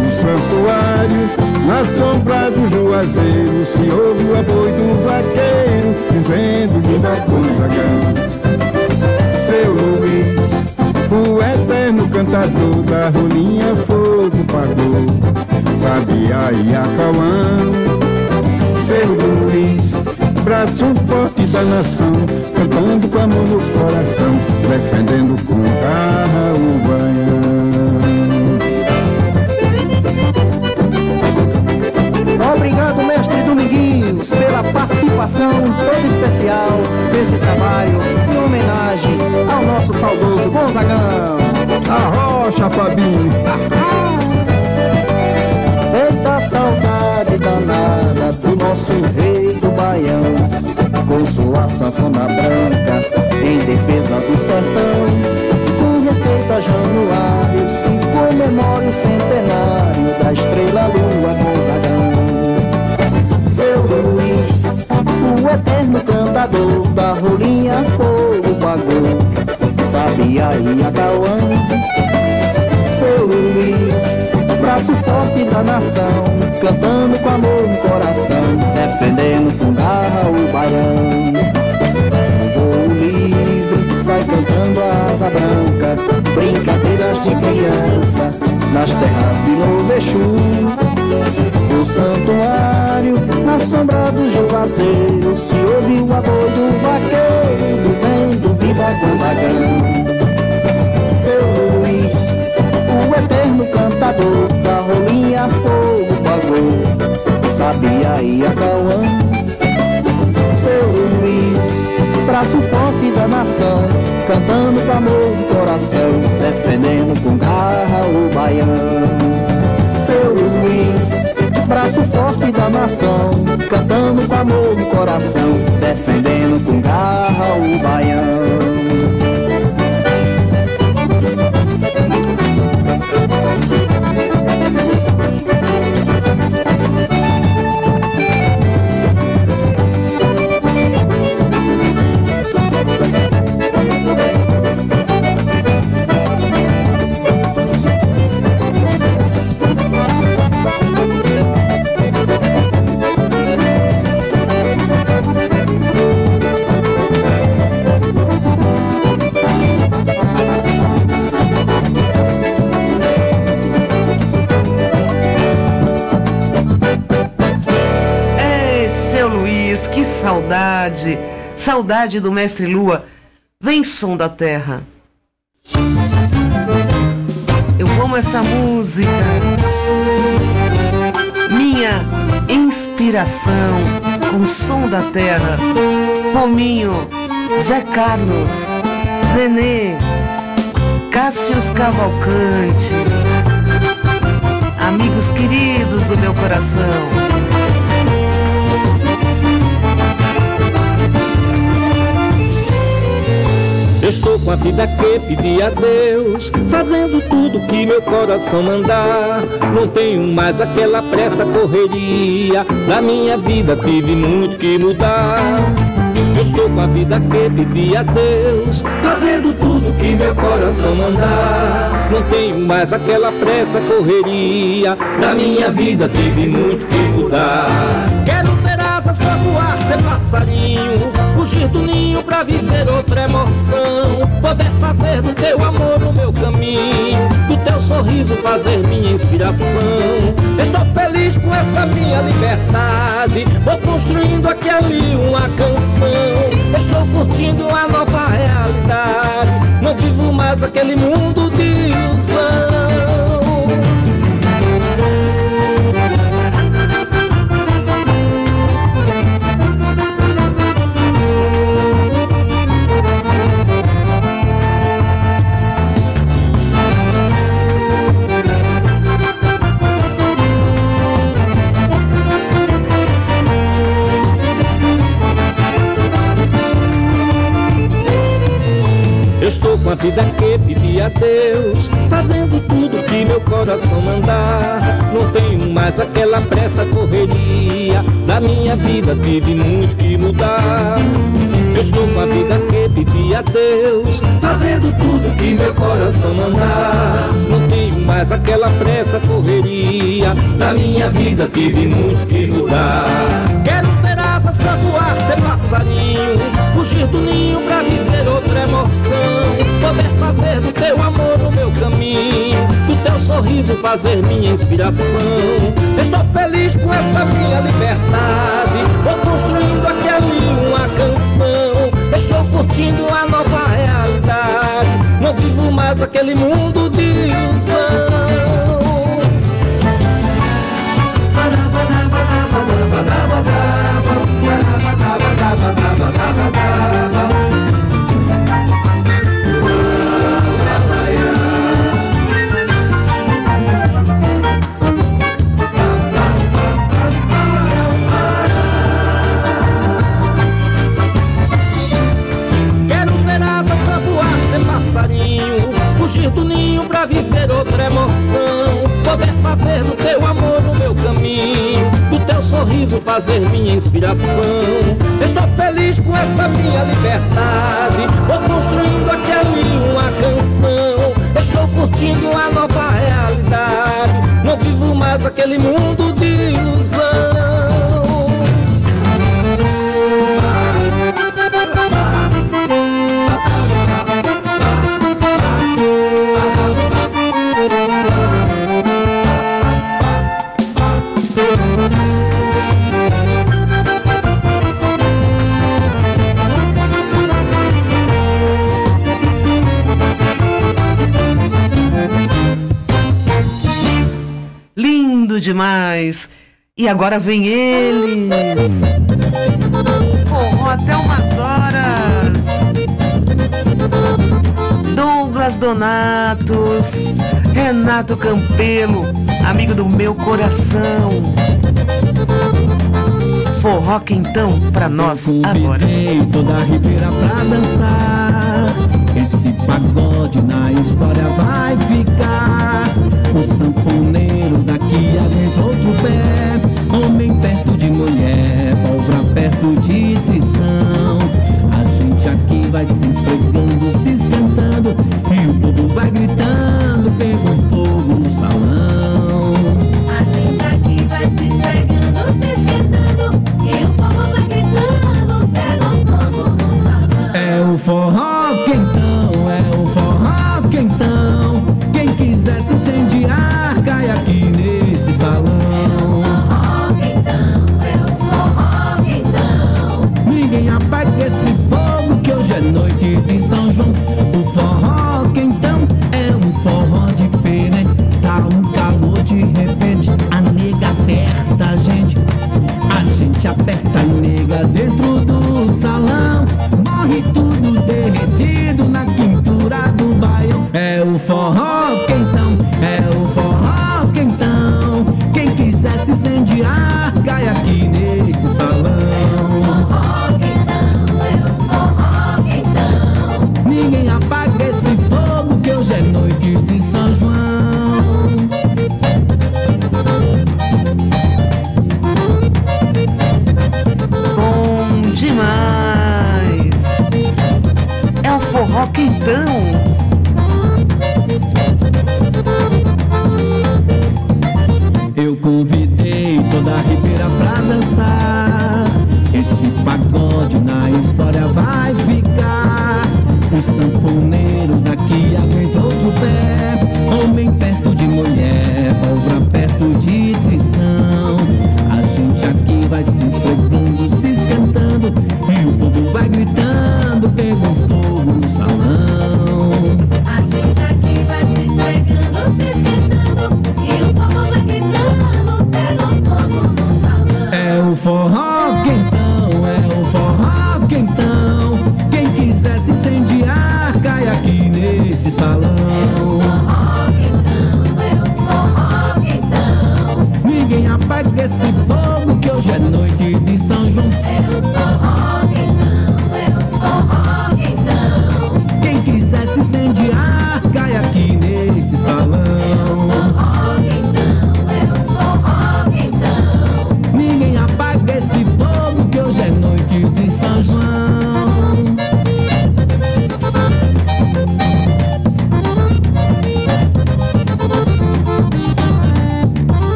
No santuário, na sombra do juazeiro, se ouve o apoio do vaqueiro, dizendo viva Gonzagão. Seu Luiz, o eterno cantador da rolinha fogo pagou, Sabiá e Acauã. Seu Luiz, braço forte da nação, cantando com amor no coração, defendendo com garra o Baião. Obrigado, mestre Dominguinhos, pela participação toda especial nesse trabalho em homenagem ao nosso saudoso Gonzagão. Arrocha, Fabinho! Eita saudade danada do nosso rei do Baião, com sua sanfona branca em defesa do sertão. Com respeito a Januário, se comemora o centenário da estrela lua Gonzagão. Seu Luiz, o eterno cantador da rolinha fogo pagou, Sabiá e Acauã. Seu Luiz, braço forte da nação, cantando com amor no coração, defendendo o. No voo livre, sai cantando a asa branca, brincadeiras de criança, nas terras de Novo Exu. santuário, na sombra do juazeiro, se ouviu a boi do vaqueiro, dizendo viva Gonzagão. Seu Luiz, o eterno cantador, da rolinha fogo pagou, sabia ir a braço forte da nação, cantando com amor do coração, defendendo com garra o baiano seu Luiz, braço forte da nação, cantando com amor no coração, defendendo com garra o baião. Saudade! Saudade do mestre Lua. Vem som da terra. Eu amo essa música. Minha inspiração com som da terra. Rominho, Zé Carlos, Nenê, Cássius Cavalcante. Amigos queridos do meu coração. Estou com a vida que pedi a Deus, fazendo tudo que meu coração mandar. Não tenho mais aquela pressa, correria. Na minha vida tive muito que mudar. Estou com a vida que pedi a Deus, fazendo tudo que meu coração mandar. Não tenho mais aquela pressa, correria. Na minha vida tive muito que mudar. Quero ter asas pra voar, ser passarinho, fugir do ninho pra viver outra emoção. Poder fazer do teu amor o meu caminho, do teu sorriso fazer minha inspiração. Estou feliz com essa minha liberdade, vou construindo aqui ali uma canção. Estou curtindo a nova realidade, não vivo mais aquele mundo de ilusão. Com a vida que pedi a Deus, fazendo tudo que meu coração mandar. Não tenho mais aquela pressa, correria. Da minha vida tive muito que mudar. Eu estou com a vida que pedi a Deus, fazendo tudo que meu coração mandar. Não tenho mais aquela pressa, correria. Da minha vida tive muito que mudar. Quero ter asas pra voar, ser passarinho, fugir do ninho pra viver outra emoção. Poder fazer do teu amor o meu caminho, do teu sorriso fazer minha inspiração. Estou feliz com essa minha liberdade, vou construindo aqui ali uma canção. Estou curtindo a nova realidade, não vivo mais aquele mundo de ilusão. Quero Poder fazer do teu amor o meu caminho, do teu sorriso fazer minha inspiração. Estou feliz com essa minha liberdade, vou construindo aqui ali uma canção. Estou curtindo a nova realidade, não vivo mais aquele mundo de ilusão. Demais. E agora vem eles. Forró até umas horas. Douglas Donatos, Renato Campelo, amigo do meu coração. Forró quentão pra nós agora. Convidei toda a ribeira pra dançar. Esse pagode na história vai ficar. O sanfoneiro daqui aguenta outro pé. Homem perto de mulher, pólvora perto de trição. A gente aqui vai se esfregando,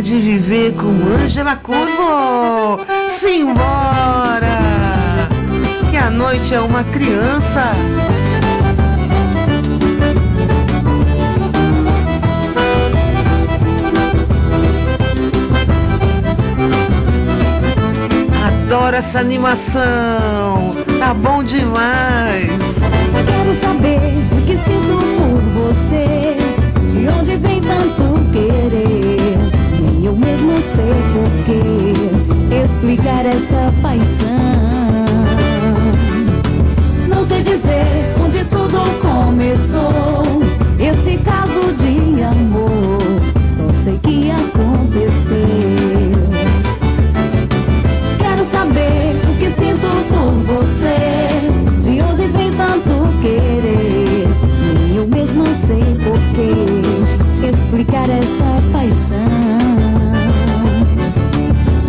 de viver com Ângela Curvo! Simbora! Que a noite é uma criança! Adoro essa animação! Tá bom demais! Quero saber o que sinto por você De onde vem tanto querer eu mesmo sei porquê Explicar essa paixão. Não sei dizer onde tudo começou. Esse caso de amor Só sei que aconteceu. Quero saber o que sinto por você. De onde vem tanto querer? Nem eu mesmo sei porquê Explicar essa paixão.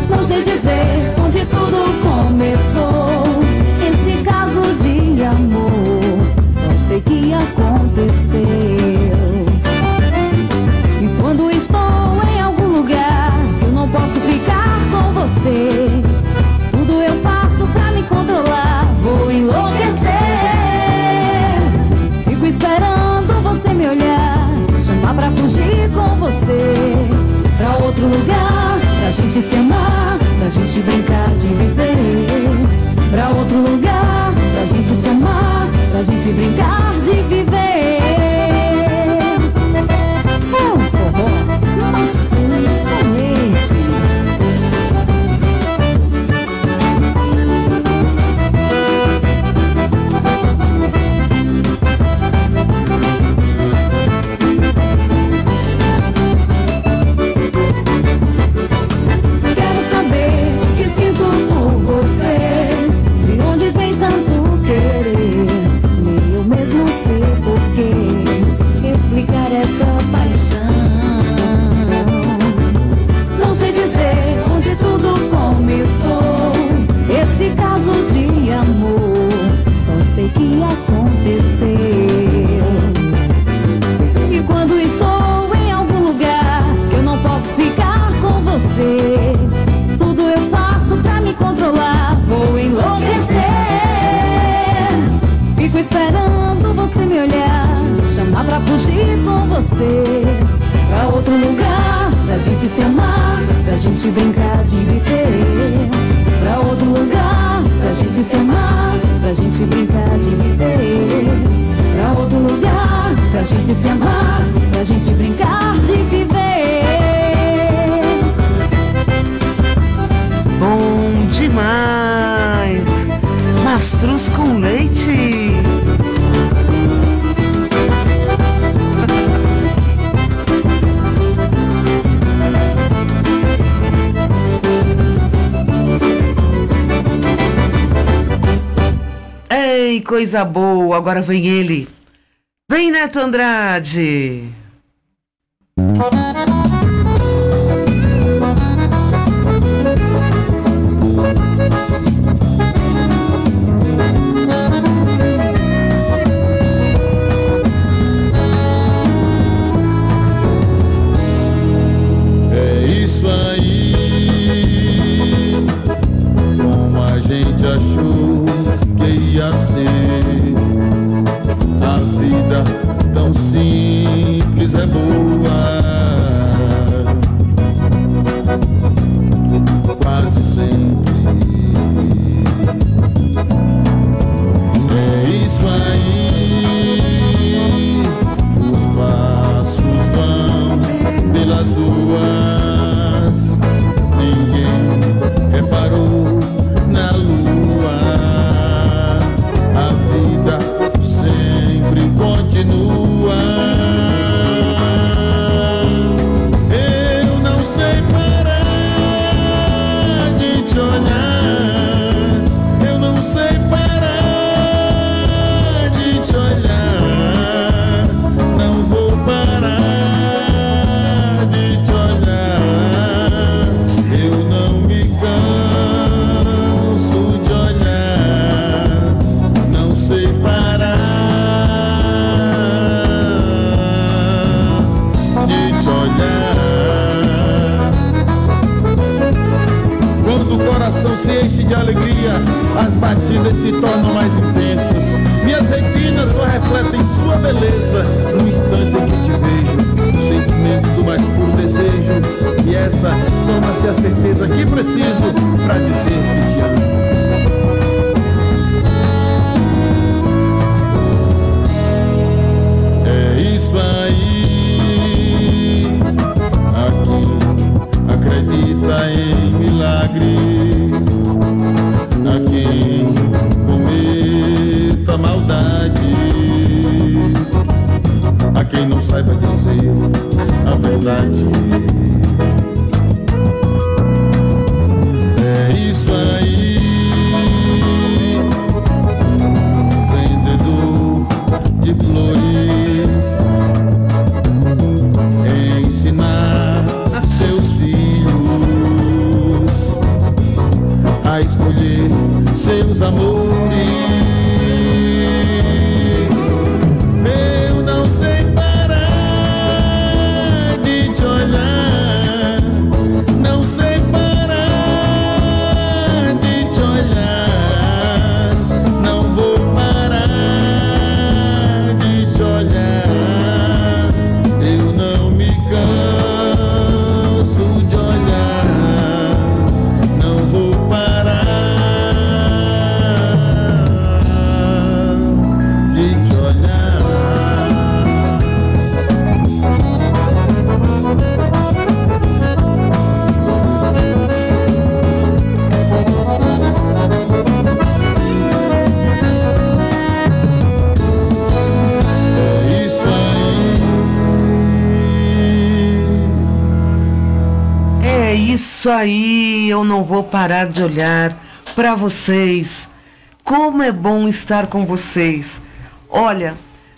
Não sei dizer onde tudo começou. Esse caso de amor Só sei que aconteceu. E quando estou em algum lugar Eu não posso ficar com você gente se amar, pra gente brincar de viver. Pra outro lugar, pra gente se amar, pra gente brincar de viver. fugir com você Pra outro lugar, pra gente se amar Pra gente brincar de viver Pra outro lugar, pra gente se amar Pra gente brincar de viver Pra outro lugar, pra gente se amar Pra gente brincar de viver Bom demais! Mastruz com leite! coisa boa, agora vem ele. Vem Neto Andrade. É isso aí, como a gente achou. E assim. Aí, eu não vou parar de olhar para vocês. Como é bom estar com vocês. Olha,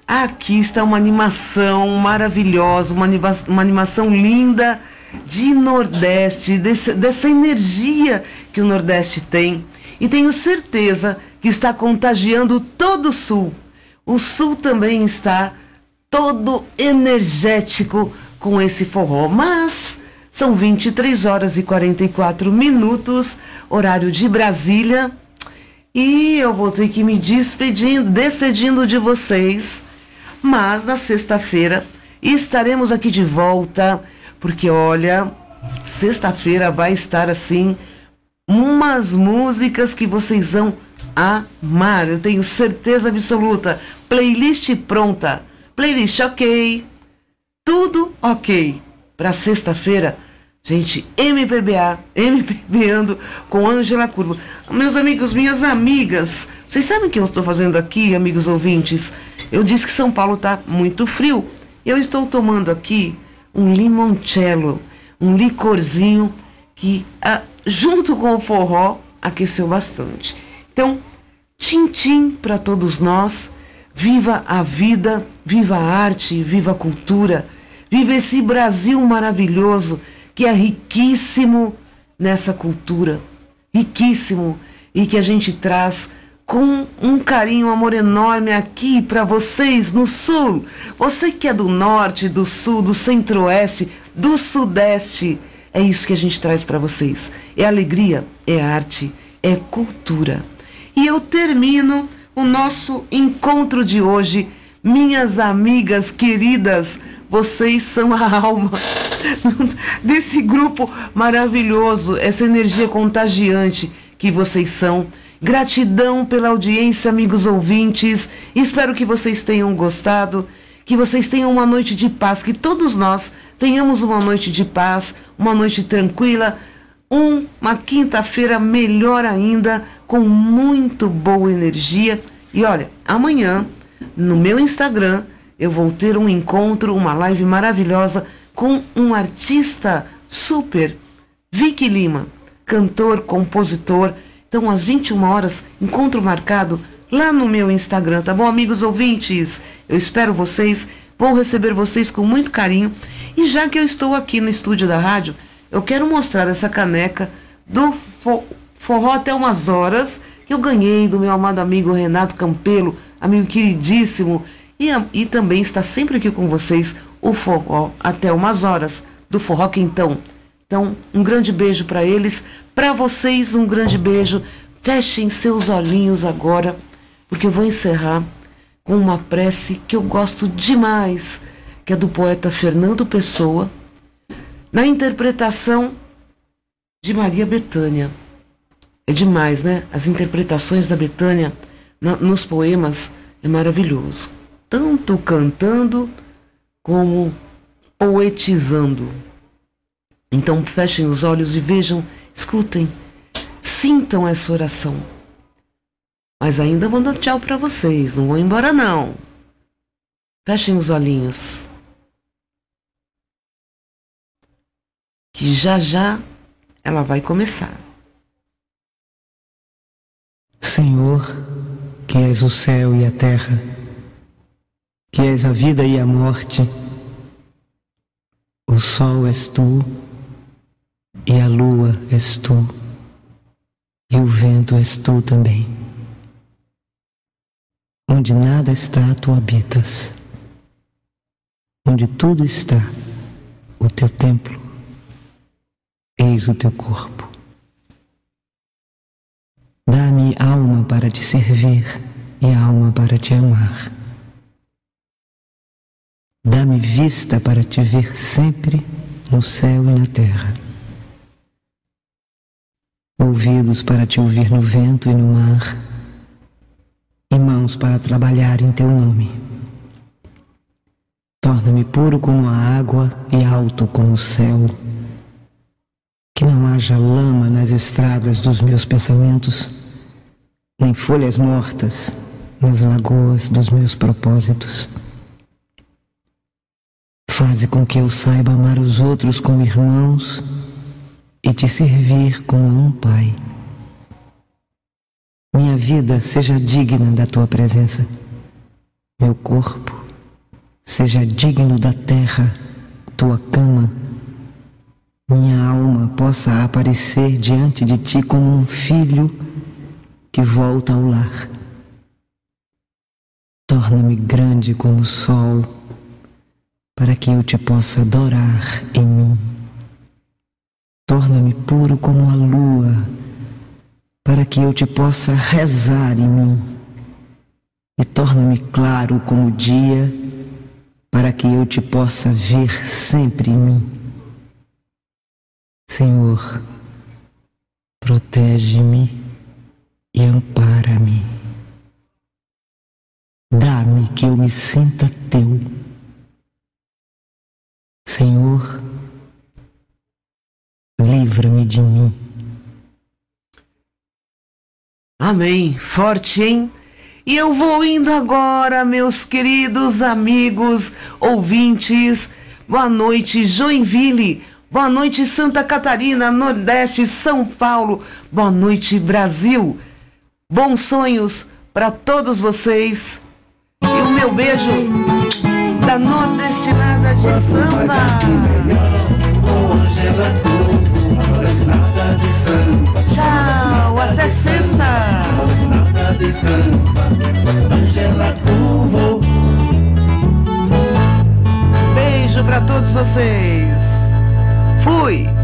aqui está uma animação maravilhosa, uma, anima uma animação linda de Nordeste, desse, dessa energia que o Nordeste tem. E tenho certeza que está contagiando todo o Sul. O Sul também está todo energético com esse forró. Mas são 23 horas e 44 minutos, horário de Brasília. E eu vou ter que me despedindo, despedindo de vocês. Mas na sexta-feira estaremos aqui de volta, porque olha, sexta-feira vai estar assim umas músicas que vocês vão amar, eu tenho certeza absoluta. Playlist pronta, playlist ok, tudo ok. Para sexta-feira, gente, MPBA, MPBando com Ângela Curva. Meus amigos, minhas amigas, vocês sabem o que eu estou fazendo aqui, amigos ouvintes? Eu disse que São Paulo está muito frio. Eu estou tomando aqui um limoncello, um licorzinho que, ah, junto com o forró, aqueceu bastante. Então, Tintim para todos nós. Viva a vida, viva a arte, viva a cultura, viva esse Brasil maravilhoso que é riquíssimo nessa cultura, riquíssimo e que a gente traz com um carinho, um amor enorme aqui para vocês no sul. Você que é do norte, do sul, do centro-oeste, do sudeste, é isso que a gente traz para vocês. É alegria, é arte, é cultura. E eu termino o nosso encontro de hoje. Minhas amigas queridas, vocês são a alma desse grupo maravilhoso, essa energia contagiante que vocês são. Gratidão pela audiência, amigos ouvintes. Espero que vocês tenham gostado, que vocês tenham uma noite de paz, que todos nós tenhamos uma noite de paz, uma noite tranquila, um, uma quinta-feira melhor ainda com muito boa energia. E olha, amanhã, no meu Instagram, eu vou ter um encontro, uma live maravilhosa com um artista super, Vicky Lima, cantor, compositor. Então, às 21 horas, encontro marcado lá no meu Instagram, tá bom, amigos ouvintes? Eu espero vocês, vou receber vocês com muito carinho. E já que eu estou aqui no estúdio da rádio, eu quero mostrar essa caneca do forró até umas horas, que eu ganhei do meu amado amigo Renato Campelo, amigo queridíssimo, e, e também está sempre aqui com vocês o forró até umas horas, do Forró Quintão. Então, um grande beijo para eles, para vocês um grande beijo. Fechem seus olhinhos agora, porque eu vou encerrar com uma prece que eu gosto demais, que é do poeta Fernando Pessoa, na interpretação de Maria Bethânia. É demais, né? As interpretações da Betânia nos poemas é maravilhoso. Tanto cantando como poetizando. Então fechem os olhos e vejam, escutem, sintam essa oração. Mas ainda vou dar tchau para vocês, não vou embora não. Fechem os olhinhos. Que já já ela vai começar. Senhor, que és o céu e a terra, que és a vida e a morte, o sol és tu, e a lua és tu, e o vento és tu também. Onde nada está, tu habitas. Onde tudo está, o teu templo, eis o teu corpo. Dá-me alma para te servir e alma para te amar. Dá-me vista para te ver sempre no céu e na terra. Ouvidos para te ouvir no vento e no mar. E mãos para trabalhar em teu nome. Torna-me puro como a água e alto como o céu que não haja lama nas estradas dos meus pensamentos, nem folhas mortas nas lagoas dos meus propósitos. Faze com que eu saiba amar os outros como irmãos e te servir como um pai. Minha vida seja digna da tua presença. Meu corpo seja digno da terra, tua cama. Minha alma possa aparecer diante de ti como um filho que volta ao lar. Torna-me grande como o sol, para que eu te possa adorar em mim. Torna-me puro como a lua, para que eu te possa rezar em mim. E torna-me claro como o dia, para que eu te possa ver sempre em mim. Senhor, protege-me e ampara-me. Dá-me que eu me sinta teu. Senhor, livra-me de mim. Amém. Forte, hein? E eu vou indo agora, meus queridos amigos, ouvintes. Boa noite, Joinville. Boa noite, Santa Catarina, Nordeste, São Paulo. Boa noite, Brasil. Bons sonhos para todos vocês. E o meu beijo da Nordestinada de Samba. Tchau, até sexta. de samba, Angela Curvo. Beijo para todos vocês. Fui.